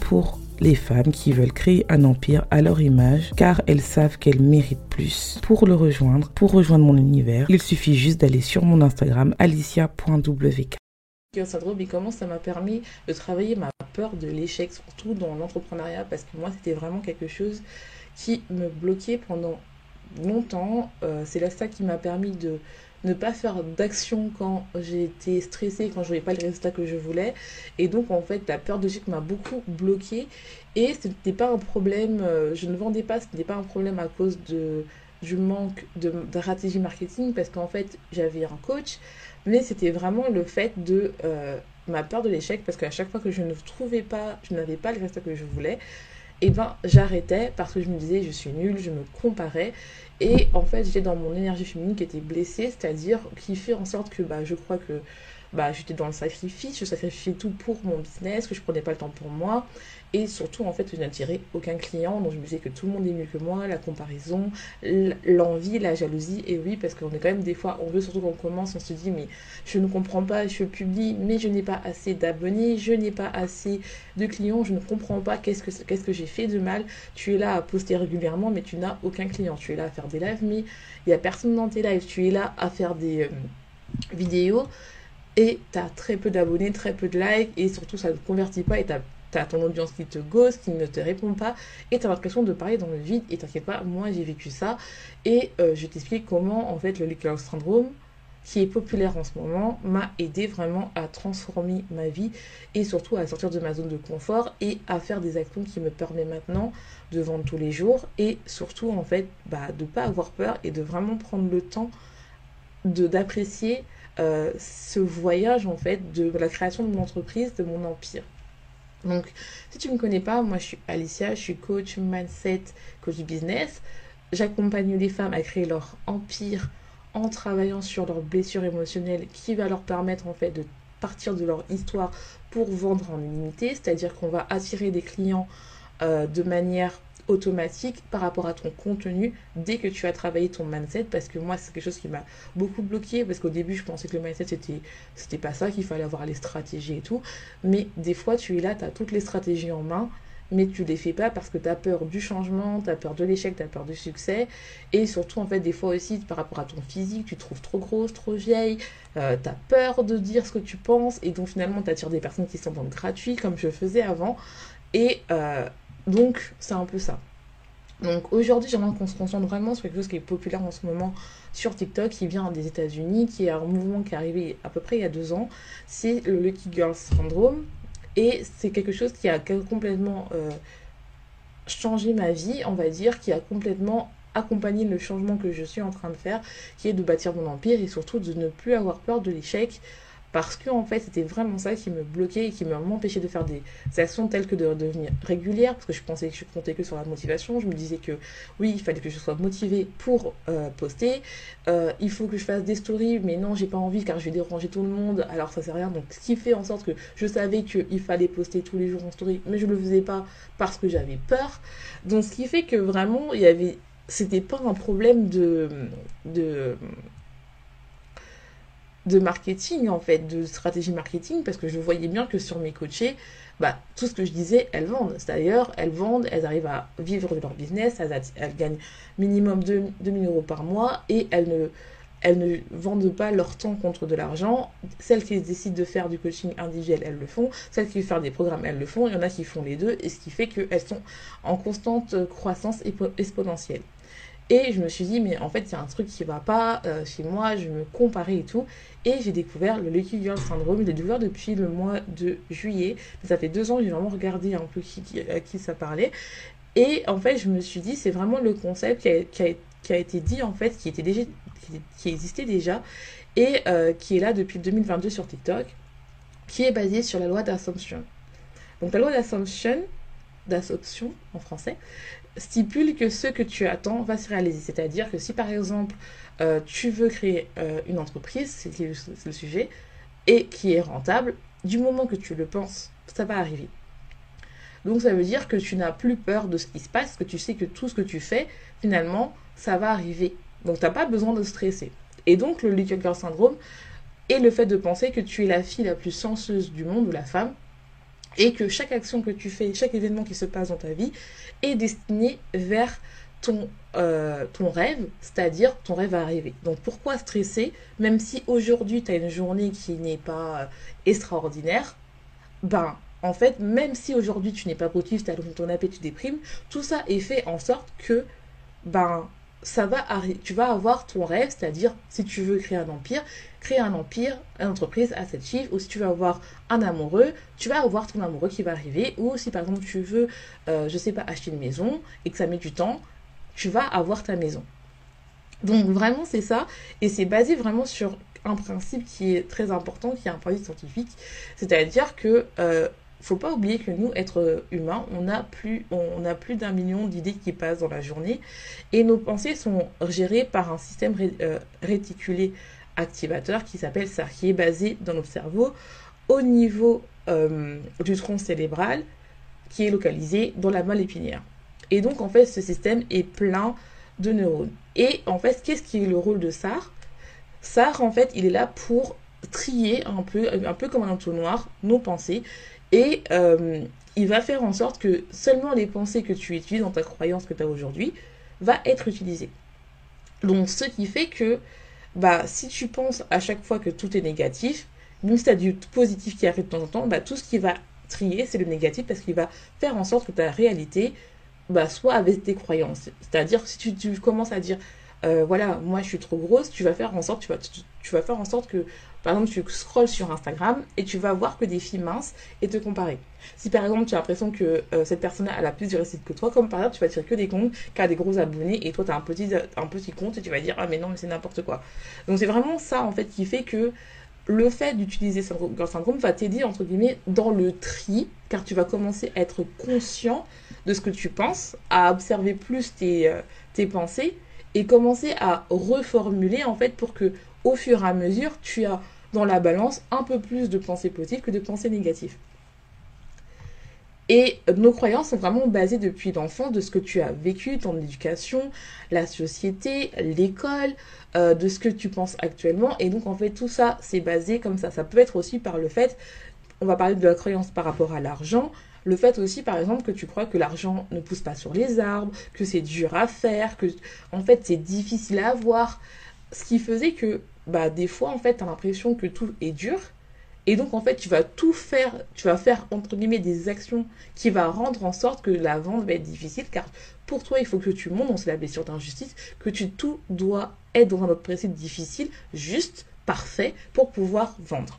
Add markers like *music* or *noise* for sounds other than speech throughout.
Pour les femmes qui veulent créer un empire à leur image car elles savent qu'elles méritent plus. Pour le rejoindre, pour rejoindre mon univers, il suffit juste d'aller sur mon Instagram alicia.wk. syndrome et comment ça m'a permis de travailler ma peur de l'échec, surtout dans l'entrepreneuriat, parce que moi c'était vraiment quelque chose qui me bloquait pendant longtemps. Euh, c'est là ça qui m'a permis de ne pas faire d'action quand été stressée, quand je voyais pas le résultat que je voulais. Et donc, en fait, la peur de l'échec m'a beaucoup bloquée. Et ce n'était pas un problème, euh, je ne vendais pas, ce n'était pas un problème à cause de, du manque de, stratégie marketing, parce qu'en fait, j'avais un coach, mais c'était vraiment le fait de euh, ma peur de l'échec, parce qu'à chaque fois que je ne trouvais pas, je n'avais pas le résultat que je voulais, et eh ben j'arrêtais parce que je me disais je suis nulle, je me comparais et en fait, j'étais dans mon énergie féminine qui était blessée, c'est-à-dire qui fait en sorte que bah, je crois que bah, j'étais dans le sacrifice, je sacrifiais tout pour mon business, que je prenais pas le temps pour moi. Et surtout, en fait, je n'attirais aucun client. Donc, je me disais que tout le monde est mieux que moi, la comparaison, l'envie, la jalousie. Et oui, parce qu'on est quand même des fois, on veut surtout qu'on commence, on se dit, mais je ne comprends pas, je publie, mais je n'ai pas assez d'abonnés, je n'ai pas assez de clients, je ne comprends pas qu'est-ce que, que j'ai fait de mal? Tu es là à poster régulièrement, mais tu n'as aucun client. Tu es là à faire des lives, mais il n'y a personne dans tes lives. Tu es là à faire des euh, vidéos et tu as très peu d'abonnés, très peu de likes et surtout ça ne convertit pas et tu ton audience qui te gosse, qui ne te répond pas et tu as l'impression de parler dans le vide et t'inquiète pas, moi j'ai vécu ça et euh, je t'explique comment en fait le Leaky syndrome qui est populaire en ce moment m'a aidé vraiment à transformer ma vie et surtout à sortir de ma zone de confort et à faire des actions qui me permettent maintenant de vendre tous les jours et surtout en fait bah, de pas avoir peur et de vraiment prendre le temps d'apprécier euh, ce voyage en fait de la création de mon entreprise, de mon empire. Donc, si tu ne me connais pas, moi je suis Alicia, je suis coach mindset, coach business. J'accompagne les femmes à créer leur empire en travaillant sur leurs blessures émotionnelles qui va leur permettre en fait de partir de leur histoire pour vendre en illimité, c'est-à-dire qu'on va attirer des clients euh, de manière automatique par rapport à ton contenu dès que tu as travaillé ton mindset parce que moi c'est quelque chose qui m'a beaucoup bloqué parce qu'au début je pensais que le mindset c'était c'était pas ça qu'il fallait avoir les stratégies et tout. Mais des fois tu es là tu as toutes les stratégies en main mais tu les fais pas parce que tu as peur du changement, tu as peur de l'échec, tu as peur du succès. Et surtout en fait des fois aussi par rapport à ton physique, tu te trouves trop grosse, trop vieille, euh, tu as peur de dire ce que tu penses et donc finalement tu attires des personnes qui sont dans comme je faisais avant. Et euh, donc, c'est un peu ça. Donc aujourd'hui, j'aimerais qu'on se concentre vraiment sur quelque chose qui est populaire en ce moment sur TikTok, qui vient des États-Unis, qui est un mouvement qui est arrivé à peu près il y a deux ans. C'est le Lucky Girl Syndrome. Et c'est quelque chose qui a complètement euh, changé ma vie, on va dire, qui a complètement accompagné le changement que je suis en train de faire, qui est de bâtir mon empire et surtout de ne plus avoir peur de l'échec, parce que en fait c'était vraiment ça qui me bloquait et qui m'empêchait de faire des actions telles que de devenir régulière parce que je pensais que je comptais que sur la motivation. Je me disais que oui il fallait que je sois motivée pour euh, poster. Euh, il faut que je fasse des stories mais non j'ai pas envie car je vais déranger tout le monde. Alors ça sert à rien. Donc ce qui fait en sorte que je savais qu'il fallait poster tous les jours en story mais je le faisais pas parce que j'avais peur. Donc ce qui fait que vraiment il y c'était pas un problème de de de marketing en fait, de stratégie marketing, parce que je voyais bien que sur mes coachés, bah, tout ce que je disais, elles vendent. C'est-à-dire, elles vendent, elles arrivent à vivre de leur business, elles, gagnent minimum 2000 euros par mois et elles ne, elles ne vendent pas leur temps contre de l'argent. Celles qui décident de faire du coaching individuel, elles le font. Celles qui veulent faire des programmes, elles le font. Il y en a qui font les deux, et ce qui fait qu'elles sont en constante croissance exponentielle. Et je me suis dit, mais en fait, il y a un truc qui va pas euh, chez moi, je me comparais et tout. Et j'ai découvert le Lucky Girl Syndrome. Je l'ai découvert depuis le mois de juillet. Ça fait deux ans que j'ai vraiment regardé un peu qui, à qui ça parlait. Et en fait, je me suis dit, c'est vraiment le concept qui a, été dit, en fait, qui, était déjà, qui, existait déjà, et euh, qui est là depuis 2022 sur TikTok, qui est basé sur la loi d'Assumption. Donc la loi d'Assumption, d'Assumption en français, stipule que ce que tu attends va se réaliser. C'est-à-dire que si par exemple euh, tu veux créer euh, une entreprise, c'est le sujet, et qui est rentable, du moment que tu le penses, ça va arriver. Donc ça veut dire que tu n'as plus peur de ce qui se passe, que tu sais que tout ce que tu fais, finalement, ça va arriver. Donc tu n'as pas besoin de stresser. Et donc le Little Girl Syndrome est le fait de penser que tu es la fille la plus sensueuse du monde ou la femme et que chaque action que tu fais, chaque événement qui se passe dans ta vie est destiné vers ton, euh, rêve, c'est-à-dire ton rêve à arriver. Donc pourquoi stresser, même si aujourd'hui tu as une journée qui n'est pas euh, extraordinaire, ben en fait, même si aujourd'hui tu n'es pas positif, tu as ton appel, tu déprimes, tout ça est fait en sorte que ben ça va tu vas avoir ton rêve, c'est-à-dire si tu veux créer un empire, créer un empire, une entreprise à cette chiffre, ou si tu veux avoir un amoureux, tu vas avoir ton amoureux qui va arriver, ou si par exemple tu veux, euh, je sais pas, acheter une maison et que ça met du temps, tu vas avoir ta maison. Donc vraiment c'est ça, et c'est basé vraiment sur un principe qui est très important, qui est un principe scientifique, c'est-à-dire que euh, faut pas oublier que nous, êtres humains, on a plus, on a plus d'un million d'idées qui passent dans la journée et nos pensées sont gérées par un système euh, réticulé activateur qui s'appelle ça, qui est basé dans notre cerveau au niveau euh, du tronc cérébral qui est localisé dans la moelle épinière. Et donc, en fait, ce système est plein de neurones. Et en fait, qu'est-ce qui est le rôle de SAR SAR, en fait, il est là pour trier un peu, un peu comme un entonnoir, nos pensées et euh, il va faire en sorte que seulement les pensées que tu utilises dans ta croyance que tu as aujourd'hui va être utilisées. Donc ce qui fait que bah, si tu penses à chaque fois que tout est négatif, même si tu as du positif qui arrive de temps en temps, bah, tout ce qui va trier, c'est le négatif parce qu'il va faire en sorte que ta réalité bah, soit avec tes croyances. C'est-à-dire si tu, commences à dire euh, voilà, moi je suis trop grosse, tu vas faire en sorte, tu vas, tu vas faire en sorte que par exemple, tu scrolles sur Instagram et tu vas voir que des filles minces et te comparer. Si par exemple, tu as l'impression que euh, cette personne a plus de réussite que toi, comme par exemple, tu vas tirer que des comptes qui a des gros abonnés et toi, tu as un petit, un petit compte et tu vas dire Ah, mais non, mais c'est n'importe quoi. Donc, c'est vraiment ça en fait qui fait que le fait d'utiliser Girl Syndrome va t'aider, entre guillemets, dans le tri, car tu vas commencer à être conscient de ce que tu penses, à observer plus tes, euh, tes pensées et commencer à reformuler en fait pour que au fur et à mesure tu as dans la balance un peu plus de pensées positives que de pensées négatives. Et nos croyances sont vraiment basées depuis l'enfant de ce que tu as vécu, ton éducation, la société, l'école, euh, de ce que tu penses actuellement. Et donc en fait tout ça c'est basé comme ça. Ça peut être aussi par le fait, on va parler de la croyance par rapport à l'argent, le fait aussi par exemple que tu crois que l'argent ne pousse pas sur les arbres, que c'est dur à faire, que en fait c'est difficile à avoir. Ce qui faisait que bah, des fois, en fait, tu as l'impression que tout est dur. Et donc, en fait, tu vas tout faire, tu vas faire, entre des actions qui va rendre en sorte que la vente va être difficile, car pour toi, il faut que tu montes, on c'est la blessure d'injustice, que tu tout doit être dans un autre principe difficile, juste, parfait, pour pouvoir vendre.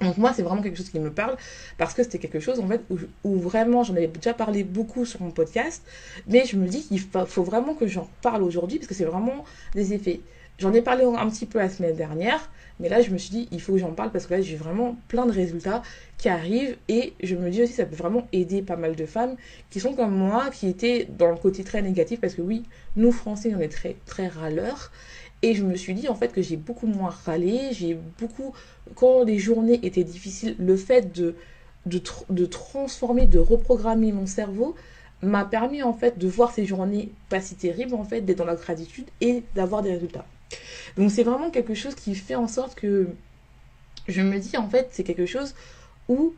Donc moi, c'est vraiment quelque chose qui me parle parce que c'était quelque chose en fait où, vraiment j'en avais déjà parlé beaucoup sur mon podcast, mais je me dis qu'il faut vraiment que j'en parle aujourd'hui parce que c'est vraiment des effets. J'en ai parlé un petit peu la semaine dernière, mais là je me suis dit il faut que j'en parle parce que là j'ai vraiment plein de résultats qui arrivent et je me dis aussi ça peut vraiment aider pas mal de femmes qui sont comme moi, qui étaient dans le côté très négatif parce que oui, nous français on est très très râleurs et je me suis dit en fait que j'ai beaucoup moins râlé, j'ai beaucoup quand les journées étaient difficiles, le fait de de, transformer, de reprogrammer mon cerveau, m'a permis en fait de voir ces journées pas si terribles en fait, d'être dans la gratitude et d'avoir des résultats. Donc c'est vraiment quelque chose qui fait en sorte que je me dis en fait c'est quelque chose où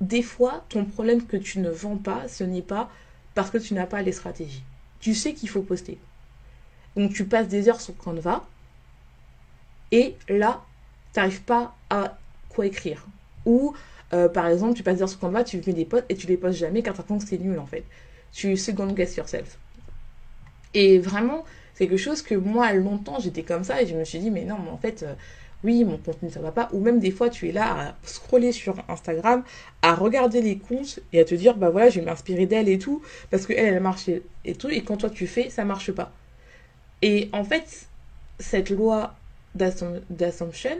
des fois ton problème que tu ne vends pas ce n'est pas parce que tu n'as pas les stratégies. Tu sais qu'il faut poster. Donc tu passes des heures sur Canva et là tu n'arrives pas à quoi écrire. Ou euh, par exemple tu passes des heures sur Canva, tu mets des posts et tu les postes jamais car penses que c'est nul en fait. Tu second guess yourself. Et vraiment, c'est quelque chose que moi, longtemps, j'étais comme ça et je me suis dit, mais non, mais en fait, euh, oui, mon contenu, ça va pas. Ou même des fois, tu es là à scroller sur Instagram, à regarder les comptes et à te dire, bah voilà, je vais m'inspirer d'elle et tout, parce qu'elle, elle marche et tout, et quand toi tu fais, ça marche pas. Et en fait, cette loi d'assumption,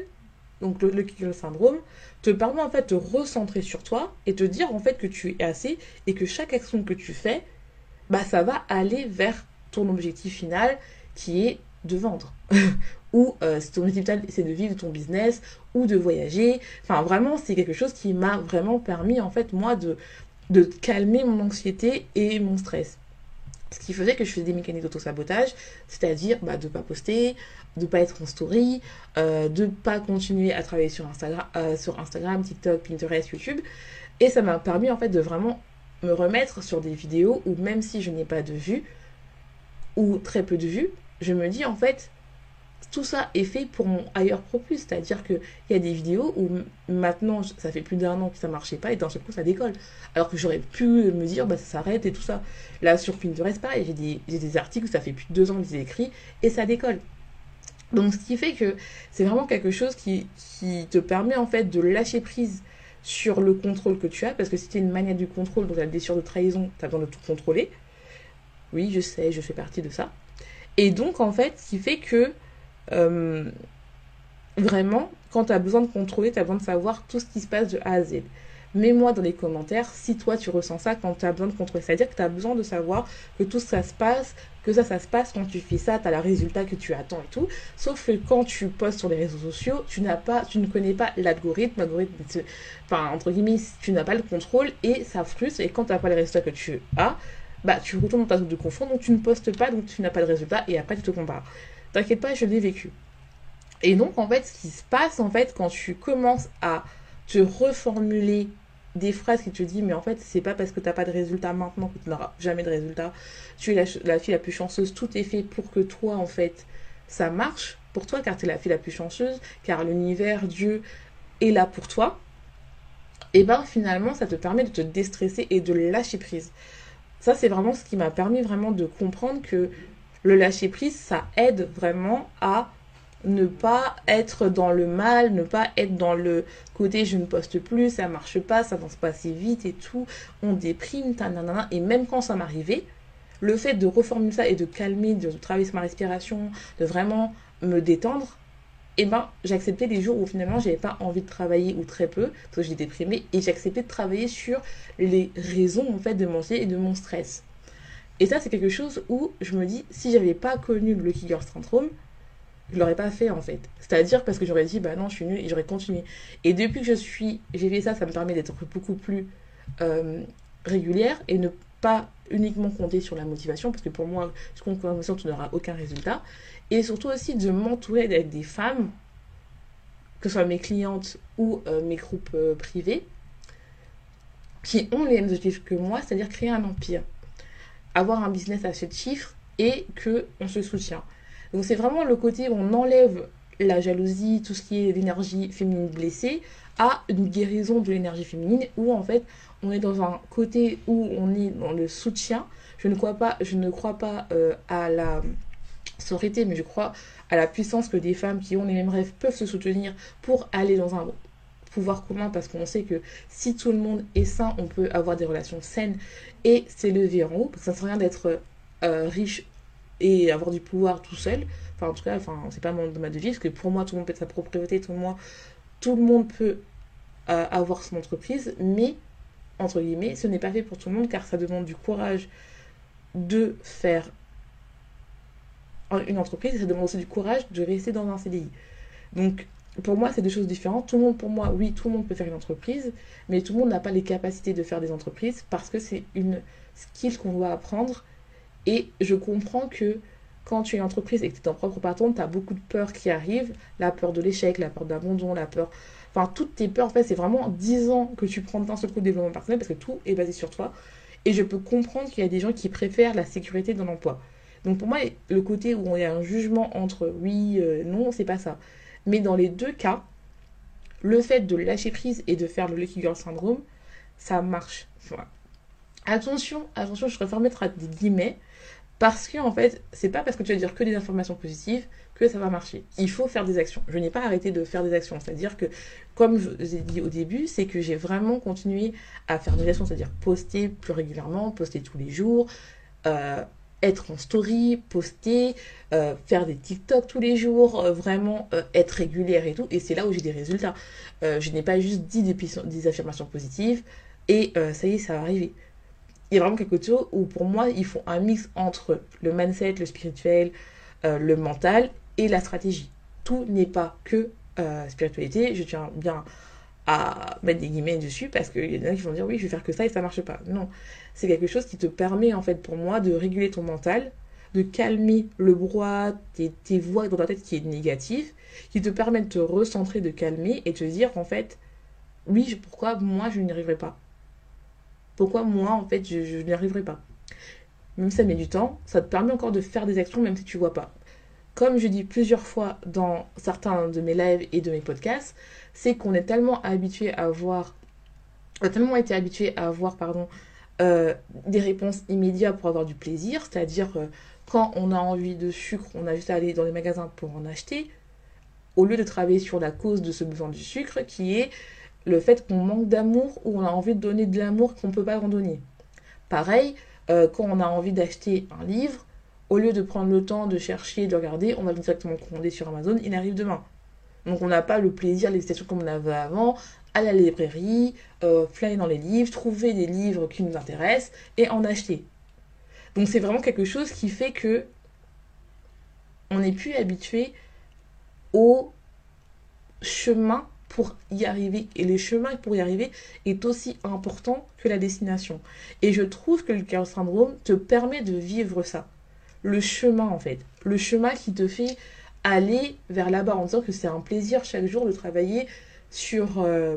donc le, le syndrome, te permet en fait de recentrer sur toi et te dire en fait que tu es assez et que chaque action que tu fais, bah ça va aller vers ton objectif final qui est de vendre. *laughs* ou euh, ton objectif final c'est de vivre ton business ou de voyager. Enfin vraiment c'est quelque chose qui m'a vraiment permis en fait moi de calmer mon anxiété et mon stress. Ce qui faisait que je faisais des mécaniques d'auto-sabotage, c'est-à-dire bah, de ne pas poster, de ne pas être en story, euh, de ne pas continuer à travailler sur euh, sur Instagram, TikTok, Pinterest, YouTube. Et ça m'a permis en fait de vraiment me remettre sur des vidéos où même si je n'ai pas de vues, ou très peu de vues, je me dis en fait, tout ça est fait pour mon ailleurs propus. C'est-à-dire qu'il y a des vidéos où maintenant, ça fait plus d'un an que ça marchait pas et d'un seul coup, ça décolle. Alors que j'aurais pu me dire, bah, ça s'arrête et tout ça. Là, sur Pinterest, pareil, j'ai des, j'ai des articles où ça fait plus de deux ans que j'ai écrit et ça décolle. Donc, ce qui fait que c'est vraiment quelque chose qui, qui te permet en fait de lâcher prise sur le contrôle que tu as, parce que si tu es une manière du contrôle, donc la blessure de trahison, tu as besoin de tout contrôler. Oui, je sais, je fais partie de ça. Et donc, en fait, ce qui fait que euh, vraiment, quand tu as besoin de contrôler, tu as besoin de savoir tout ce qui se passe de A à Z. Mets-moi dans les commentaires si toi tu ressens ça quand tu as besoin de contrôler. C'est-à-dire que tu as besoin de savoir que tout ça se passe, que ça, ça se passe quand tu fais ça, tu as le résultat que tu attends et tout. Sauf que quand tu postes sur les réseaux sociaux, tu n'as pas, tu ne connais pas l'algorithme, enfin, entre guillemets, tu n'as pas le contrôle et ça frustre. Et quand tu n'as pas les résultats que tu as, bah, tu retournes dans ta zone de confort, donc tu ne postes pas, donc tu n'as pas de résultat et après tu te compares. T'inquiète pas, je l'ai vécu. Et donc, en fait, ce qui se passe, en fait, quand tu commences à te reformuler des phrases qui te disent, mais en fait, c'est pas parce que t'as pas de résultat maintenant que tu n'auras jamais de résultat. Tu es la, fille la plus chanceuse, tout est fait pour que toi, en fait, ça marche pour toi, car tu es la fille la plus chanceuse, car l'univers, Dieu est là pour toi. Et ben finalement, ça te permet de te déstresser et de lâcher prise. Ça, c'est vraiment ce qui m'a permis vraiment de comprendre que le lâcher prise, ça aide vraiment à ne pas être dans le mal, ne pas être dans le côté je ne poste plus, ça marche pas, ça avance pas assez vite et tout, on déprime, nanana. Et même quand ça m'arrivait, le fait de reformuler ça et de calmer, de travailler sur ma respiration, de vraiment me détendre, eh ben j'acceptais les jours où finalement j'avais pas envie de travailler ou très peu, parce que j'étais déprimée, et j'acceptais de travailler sur les raisons en fait de mon et de mon stress. Et ça, c'est quelque chose où je me dis, si j'avais pas connu le Lucky Girl Syndrome, je l'aurais pas fait en fait. C'est-à-dire parce que j'aurais dit, bah non, je suis nulle et j'aurais continué. Et depuis que je suis, j'ai fait ça, ça me permet d'être beaucoup plus euh, régulière et ne pas uniquement compter sur la motivation, parce que pour moi, je compte sur la tu n'auras aucun résultat. Et surtout aussi de m'entourer avec des femmes, que ce soit mes clientes ou euh, mes groupes euh, privés, qui ont les mêmes objectifs que moi, c'est-à-dire créer un empire avoir un business à ce chiffre et que on se soutient. Donc c'est vraiment le côté où on enlève la jalousie, tout ce qui est l'énergie féminine blessée, à une guérison de l'énergie féminine où en fait on est dans un côté où on est dans le soutien. Je ne crois pas, je ne crois pas euh, à la sororité, mais je crois à la puissance que des femmes qui ont les mêmes rêves peuvent se soutenir pour aller dans un pouvoir commun parce qu'on sait que si tout le monde est sain, on peut avoir des relations saines et s'élever en haut. Parce que ça ne sert à rien d'être euh, riche et avoir du pouvoir tout seul. Enfin, en tout cas, enfin, c'est pas mon ma devise, parce que pour moi, tout le monde peut être sa propriété, tout le monde, tout le monde peut euh, avoir son entreprise, mais, entre guillemets, ce n'est pas fait pour tout le monde car ça demande du courage de faire une entreprise ça demande aussi du courage de rester dans un CDI. Donc, pour moi, c'est deux choses différentes. Tout le monde, pour moi, oui, tout le monde peut faire une entreprise, mais tout le monde n'a pas les capacités de faire des entreprises parce que c'est une skill qu'on doit apprendre. Et je comprends que quand tu es une entreprise et que tu es ton propre patron, tu as beaucoup de peurs qui arrivent. La peur de l'échec, la peur d'abandon, la peur... Enfin, toutes tes peurs, en fait, c'est vraiment 10 ans que tu prends d'un seul coup de développement personnel parce que tout est basé sur toi. Et je peux comprendre qu'il y a des gens qui préfèrent la sécurité dans l'emploi. Donc pour moi, le côté où il y a un jugement entre oui, euh, non, c'est pas ça. Mais dans les deux cas, le fait de lâcher prise et de faire le Lucky Girl Syndrome, ça marche. Attention, attention, je préfère mettre des guillemets. Parce que, en fait, c'est pas parce que tu vas dire que des informations positives que ça va marcher. Il faut faire des actions. Je n'ai pas arrêté de faire des actions. C'est-à-dire que, comme je vous ai dit au début, c'est que j'ai vraiment continué à faire des actions, c'est-à-dire poster plus régulièrement, poster tous les jours, euh, être en story, poster, euh, faire des TikTok tous les jours, euh, vraiment être régulière et tout. Et c'est là où j'ai des résultats. je n'ai pas juste dit des, des affirmations positives et ça y est, ça va arriver il y a vraiment quelque chose où pour moi, ils font un mix entre le mindset, le spirituel, euh, le mental et la stratégie. Tout n'est pas que euh, spiritualité. Je tiens bien à mettre des guillemets dessus parce qu'il y en a qui vont dire oui, je vais faire que ça et ça marche pas. Non, c'est quelque chose qui te permet en fait pour moi de réguler ton mental, de calmer le brouhaha, tes, tes voix dans ta tête qui est négative, qui te permet de te recentrer, de calmer et de te dire en fait oui, pourquoi moi je n'y arriverai pas? Pourquoi moi, en fait, je, n'y arriverai pas? Même si ça met du temps, ça te permet encore de faire des actions même si tu vois pas. Comme je dis plusieurs fois dans certains de mes lives et de mes podcasts, c'est qu'on est tellement habitué à voir, on a tellement été habitué à avoir, euh, des réponses immédiates pour avoir du plaisir, c'est-à-dire euh, quand on a envie de sucre, on a juste à aller dans les magasins pour en acheter, au lieu de travailler sur la cause de ce besoin du sucre qui est le fait qu'on manque d'amour ou on a envie de donner de l'amour qu'on ne peut pas en donner. Pareil, euh, quand on a envie d'acheter un livre, au lieu de prendre le temps de chercher, de regarder, on va directement commander sur Amazon, il arrive demain. Donc on n'a pas le plaisir, l'excitation comme on avait avant, aller à la librairie, euh, flyer dans les livres, trouver des livres qui nous intéressent et en acheter. Donc c'est vraiment quelque chose qui fait que on n'est plus habitué au chemin pour y arriver. Et le chemin pour y arriver est aussi important que la destination. Et je trouve que le Chaos Syndrome te permet de vivre ça. Le chemin, en fait. Le chemin qui te fait aller vers là-bas en disant que c'est un plaisir chaque jour de travailler sur, euh,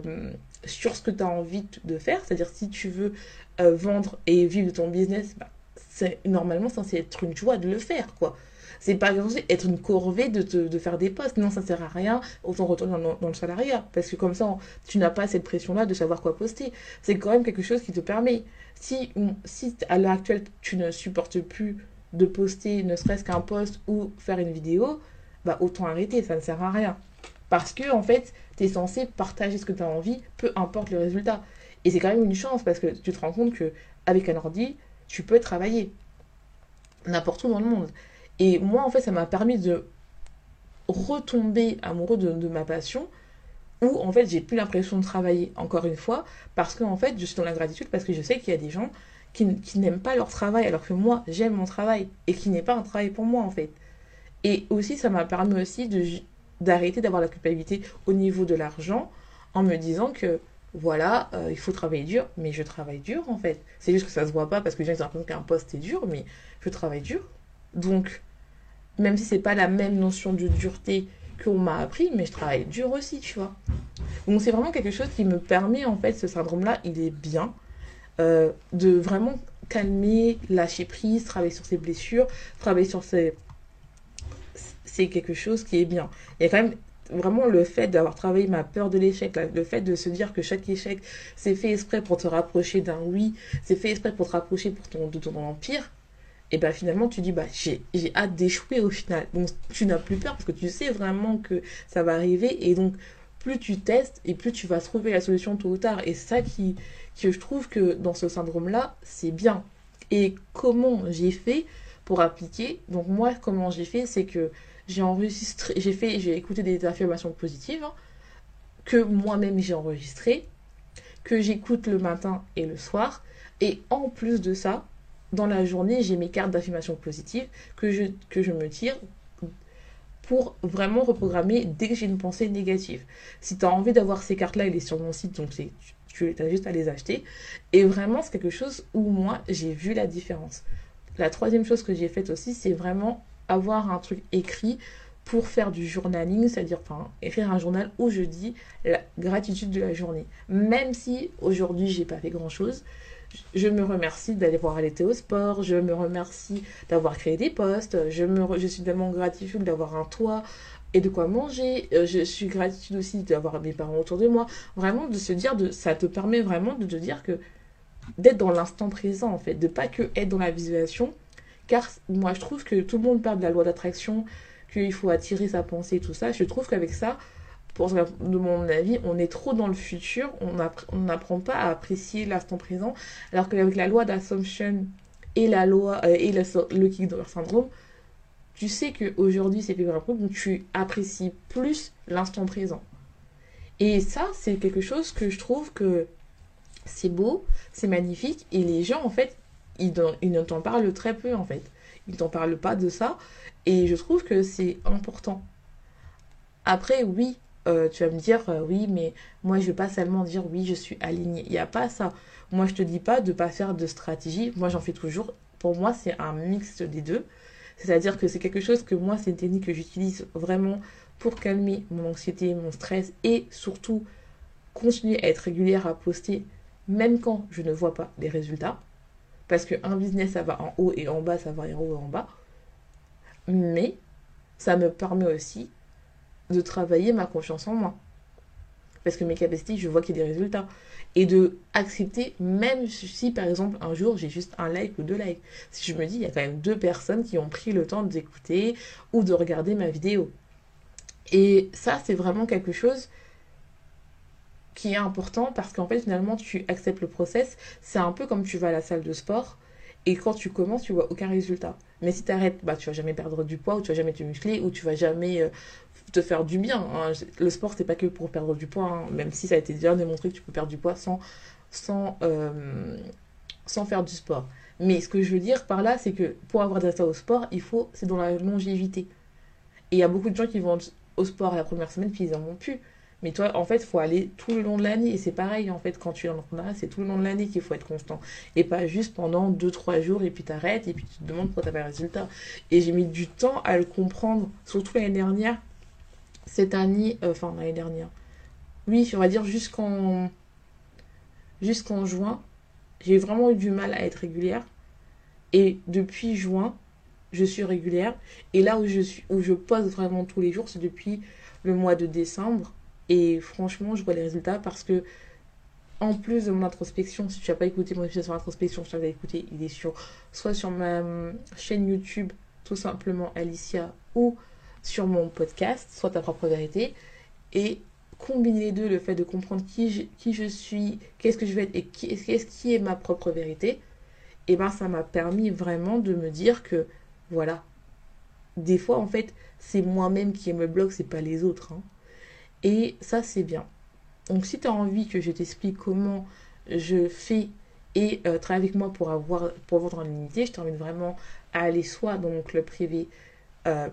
sur ce que tu as envie de faire. C'est-à-dire si tu veux euh, vendre et vivre de ton business, bah, c'est normalement censé être une joie de le faire, quoi. C'est pas censé être une corvée de, de faire des postes. Non, ça sert à rien. Autant retourner dans, le salariat. Parce que comme ça, tu n'as pas cette pression-là de savoir quoi poster. C'est quand même quelque chose qui te permet. Si, si à l'heure actuelle, tu ne supportes plus de poster ne serait-ce qu'un post ou faire une vidéo, bah autant arrêter, ça ne sert à rien. Parce que en fait, tu es censé partager ce que tu as envie, peu importe le résultat. Et c'est quand même une chance parce que tu te rends compte que avec un ordi, tu peux travailler n'importe où dans le monde. Et moi, en fait, ça m'a permis de retomber amoureux de, ma passion, où en fait, j'ai plus l'impression de travailler, encore une fois, parce que en fait, je suis dans la gratitude, parce que je sais qu'il y a des gens qui, n'aiment pas leur travail, alors que moi, j'aime mon travail, et qui n'est pas un travail pour moi, en fait. Et aussi, ça m'a permis aussi de d'arrêter d'avoir la culpabilité au niveau de l'argent, en me disant que voilà, euh, il faut travailler dur, mais je travaille dur en fait. C'est juste que ça se voit pas parce que les gens ont l'impression qu'un poste est dur, mais je travaille dur. Donc, même si c'est pas la même notion de dureté qu'on m'a appris, mais je travaille dur aussi, tu vois. Donc c'est vraiment quelque chose qui me permet, en fait, ce syndrome-là, il est bien, euh, de vraiment calmer, lâcher prise, travailler sur ses blessures, travailler sur ses... C'est quelque chose qui est bien. Il y a quand même vraiment le fait d'avoir travaillé ma peur de l'échec, le fait de se dire que chaque échec, c'est fait exprès pour te rapprocher d'un oui, c'est fait exprès pour te rapprocher pour ton, de ton empire, et ben finalement tu dis bah j'ai hâte d'échouer au final donc tu n'as plus peur parce que tu sais vraiment que ça va arriver et donc plus tu testes et plus tu vas trouver la solution tôt ou tard. Et ça qui que je trouve que dans ce syndrome là c'est bien. Et comment j'ai fait pour appliquer? Donc moi comment j'ai fait c'est que j'ai enregistré j'ai fait j'ai écouté des affirmations positives hein, que moi-même j'ai enregistré que j'écoute le matin et le soir. Et en plus de ça dans la journée, j'ai mes cartes d'affirmation positive que je, que je me tire pour vraiment reprogrammer dès que j'ai une pensée négative. Si tu as envie d'avoir ces cartes-là, il est sur mon site, donc tu, tu as juste à les acheter. Et vraiment, c'est quelque chose où moi, j'ai vu la différence. La troisième chose que j'ai faite aussi, c'est vraiment avoir un truc écrit pour faire du journaling, c'est-à-dire enfin, écrire un journal où je dis la gratitude de la journée. Même si aujourd'hui, j'ai pas fait grand-chose, je me remercie d'aller voir aller au sport, je me remercie d'avoir créé des postes, je, me, je suis tellement gratitude d'avoir un toit et de quoi manger, euh, je suis gratitude aussi d'avoir mes parents autour de moi. Vraiment de se dire, de, ça te permet vraiment de te dire que d'être dans l'instant présent en fait, de pas que être dans la visualisation, Car moi, je trouve que tout le monde parle de la loi d'attraction, qu'il faut attirer sa pensée, tout ça. Je trouve qu'avec ça, pour de mon avis, on est trop dans le futur, on n'apprend pas à apprécier l'instant présent, alors qu'avec la loi d'assumption et la loi euh, et le, le syndrome, tu sais qu'aujourd'hui c'est plus grave, donc tu apprécies plus l'instant présent. Et ça, c'est quelque chose que je trouve que c'est beau, c'est magnifique, et les gens, en fait, ils, ils ne t'en parlent très peu, en fait. Ils ne t'en parlent pas de ça, et je trouve que c'est important. Après, oui, euh, tu vas me dire, euh, oui, mais moi, je ne vais pas seulement dire, oui, je suis alignée. Il n'y a pas ça. Moi, je te dis pas de pas faire de stratégie. Moi, j'en fais toujours. Pour moi, c'est un mix des deux. C'est-à-dire que c'est quelque chose que moi, c'est une technique que j'utilise vraiment pour calmer mon anxiété, mon stress et surtout continuer à être régulière à poster même quand je ne vois pas les résultats. Parce qu'un business, ça va en haut et en bas, ça va en haut et en bas. Mais ça me permet aussi de travailler ma confiance en moi. Parce que mes capacités, je vois qu'il y a des résultats. Et de accepter, même si par exemple un jour j'ai juste un like ou deux likes. Si je me dis, il y a quand même deux personnes qui ont pris le temps d'écouter ou de regarder ma vidéo. Et ça, c'est vraiment quelque chose qui est important parce qu'en fait, finalement, tu acceptes le process. C'est un peu comme tu vas à la salle de sport et quand tu commences, tu vois aucun résultat. Mais si tu arrêtes, bah, tu vas jamais perdre du poids ou tu vas jamais te muscler ou tu vas jamais euh, te faire du bien. Hein. Le sport, c'est pas que pour perdre du poids, hein. même si ça a été bien démontré que tu peux perdre du poids sans, sans, euh, sans faire du sport. Mais ce que je veux dire par là, c'est que pour avoir des résultats au sport, il faut, c'est dans la longévité. Et il y a beaucoup de gens qui vont au sport la première semaine, puis ils en vont plus. Mais toi, en fait, il faut aller tout le long de l'année. Et c'est pareil, en fait, quand tu es en entrepreneuriat, c'est tout le long de l'année qu'il faut être constant. Et pas juste pendant 2-3 jours et puis t'arrêtes et puis tu te demandes pourquoi t'as pas le résultat. Et j'ai mis du temps à le comprendre, surtout l'année dernière. Cette année, euh, enfin l'année dernière. Oui, on va dire jusqu'en jusqu'en juin, j'ai vraiment eu du mal à être régulière. Et depuis juin, je suis régulière. Et là où je, suis, où je pose vraiment tous les jours, c'est depuis le mois de décembre. Et franchement, je vois les résultats parce que, en plus de mon introspection, si tu n'as pas écouté mon épisode sur l'introspection, je t'avais écouté, il est sur soit sur ma hum, chaîne YouTube, tout simplement Alicia, ou sur mon podcast, soit ta propre vérité. Et combiner les deux, le fait de comprendre qui je, suis, qu'est-ce que je vais être et qu'est-ce qui est ma propre vérité, et ben ça m'a permis vraiment de me dire que voilà. Des fois, en fait, c'est moi-même qui me bloque, c'est pas les autres. Hein. Et ça, c'est bien. Donc, si tu as envie que je t'explique comment je fais et euh, travaille avec moi pour avoir pour vendre en unité, je t'invite vraiment à aller soit dans mon club privé euh,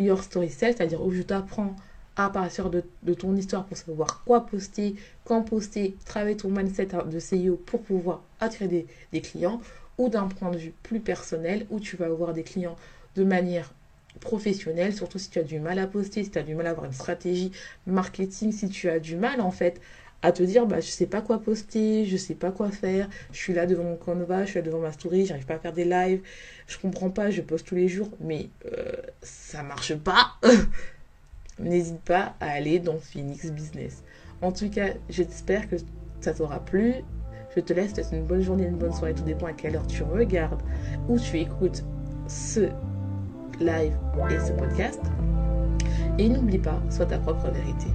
Your Story Self, c'est-à-dire où je t'apprends à partir de, ton histoire pour savoir quoi poster, quand poster, travailler ton mindset de CEO pour pouvoir attirer des clients, ou d'un point de vue plus personnel où tu vas avoir des clients de manière professionnelle, surtout si tu as du mal à poster, si tu as du mal à avoir une stratégie marketing, si tu as du mal en fait à te dire bah je sais pas quoi poster, je sais pas quoi faire, je suis là devant mon Canva, je suis là devant ma story, j'arrive pas à faire des lives, je comprends pas, je poste tous les jours, mais euh, ça marche pas. *laughs* N'hésite pas à aller dans Phoenix Business. En tout cas, j'espère que ça t'aura plu. Je te laisse, une bonne journée, une bonne soirée, tout dépend à quelle heure tu regardes ou tu écoutes ce live et ce podcast. Et n'oublie pas, sois ta propre vérité.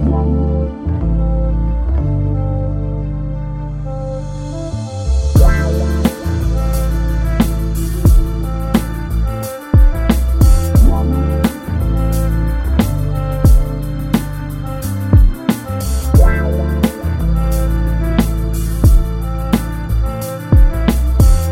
Thank you.